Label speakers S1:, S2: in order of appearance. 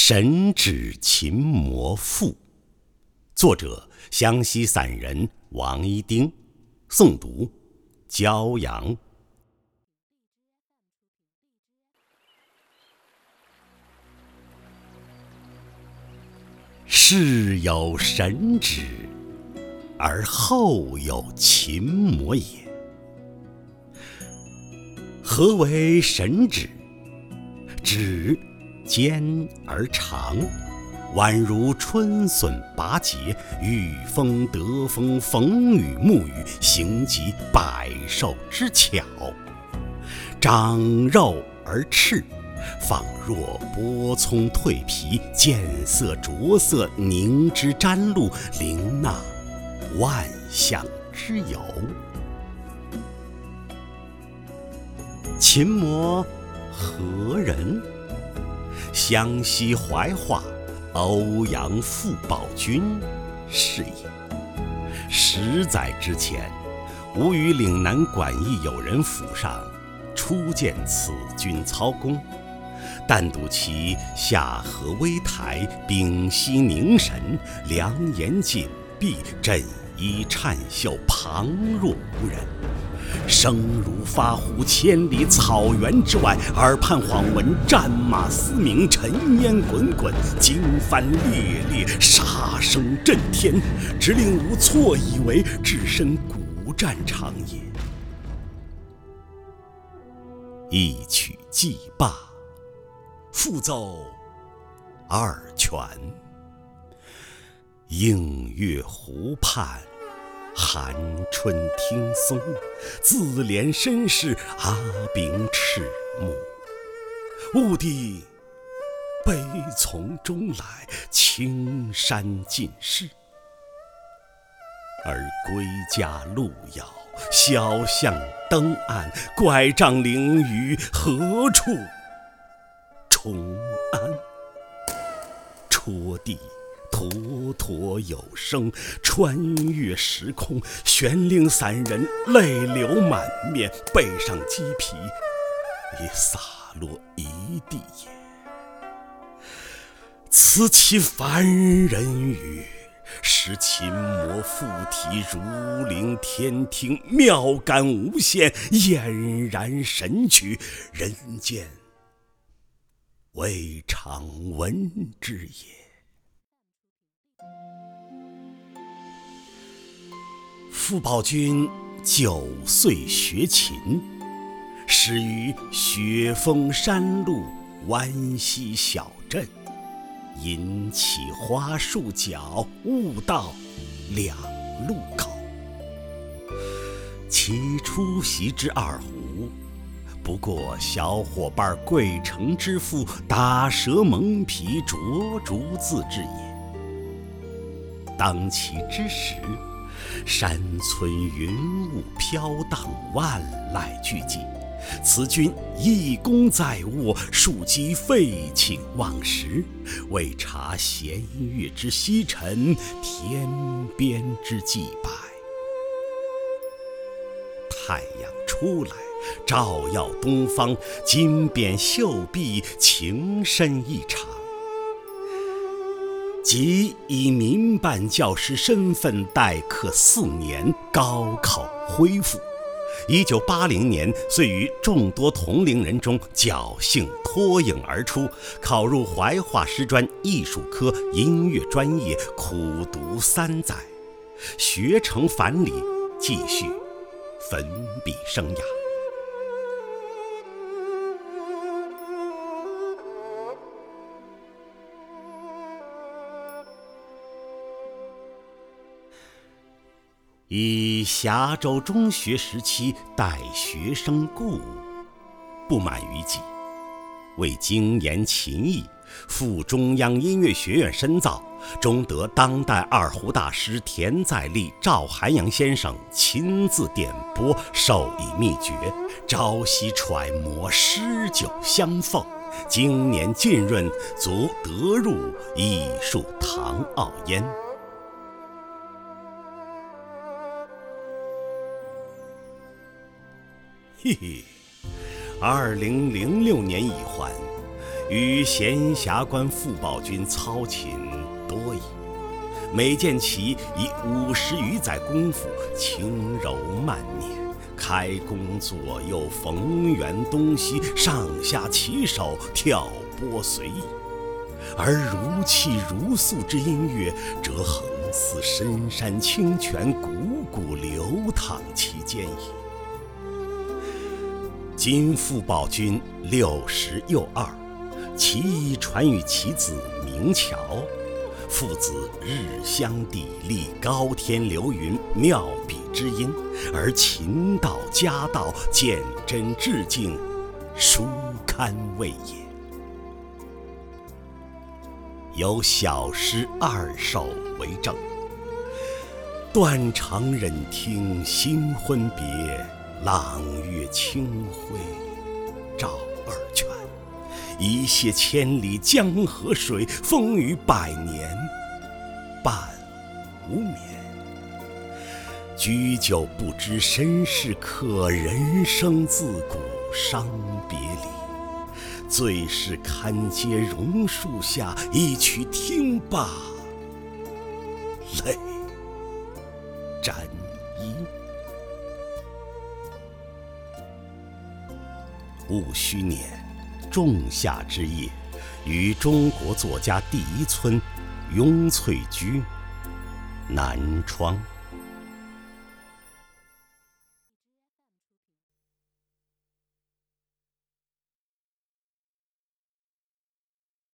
S1: 神指琴魔赋》，作者湘西散人王一丁，诵读骄阳。世有神指，而后有琴魔也。何为神指？指。尖而长，宛如春笋拔节，遇风得风，逢雨沐雨，行及百兽之巧。长肉而赤，仿若剥葱蜕皮，见色着色，凝脂沾露，凌纳万象之游。琴魔何人？湘西怀化欧阳傅宝君是也。十载之前，吾于岭南管驿友人府上初见此君操弓，但睹其下颌微抬，屏息凝神，两眼紧闭，振衣颤袖，旁若无人。声如发呼，千里草原之外，耳畔恍闻战马嘶鸣，尘烟滚滚，惊幡猎猎，杀声震天，直令吾错以为置身古战场也。一曲既罢，复奏二泉，映月湖畔。寒春听松，自怜身世阿炳赤目。误地悲从中来，青山尽失。而归家路遥，小巷灯暗，拐杖凌雨，何处重安？戳地。妥妥有声，穿越时空，玄灵散人泪流满面，背上鸡皮已洒落一地也。此其凡人语，使琴魔附体，如临天听，妙感无限，俨然神曲，人间未尝闻之也。傅抱君九岁学琴，始于雪峰山路湾溪小镇，引起花树脚，悟道两路口。其初习之二胡，不过小伙伴贵城之父打蛇蒙皮，着竹自制也。当其之时。山村云雾飘荡，万籁俱寂。此君一功在握，庶几废寝忘食，为察弦乐之西沉，天边之际白。太阳出来，照耀东方，金匾绣臂，情深意长。即以民办教师身份代课四年，高考恢复。一九八零年，遂于众多同龄人中侥幸脱颖而出，考入怀化师专艺术科音乐专业，苦读三载，学成返里，继续粉笔生涯。以峡州中学时期带学生故，不满于己，为精研琴艺，赴中央音乐学院深造，终得当代二胡大师田在利、赵寒阳先生亲自点拨，授以秘诀，朝夕揣摩，诗酒相奉，经年浸润，足得入艺术堂奥焉。嘿嘿，二零零六年已还，与闲暇官傅宝君操琴多矣。每见其以五十余载功夫，轻柔慢捻，开弓左右，逢源东西，上下其手，跳拨随意。而如泣如诉之音乐，则横似深山清泉，汩汩流淌其间矣。今傅宝君六十又二，其一传于其子明乔。父子日相砥砺，高天流云，妙笔之音，而琴道家道，见真致敬，殊堪慰也。有小诗二首为证：断肠忍听新婚别，朗月清辉照二泉。一泻千里江河水，风雨百年半无眠。居酒不知身是客，人生自古伤别离。最是堪嗟榕树下，一曲听罢泪沾衣。戊戌年。仲夏之夜，于中国作家第一村雍翠居南窗。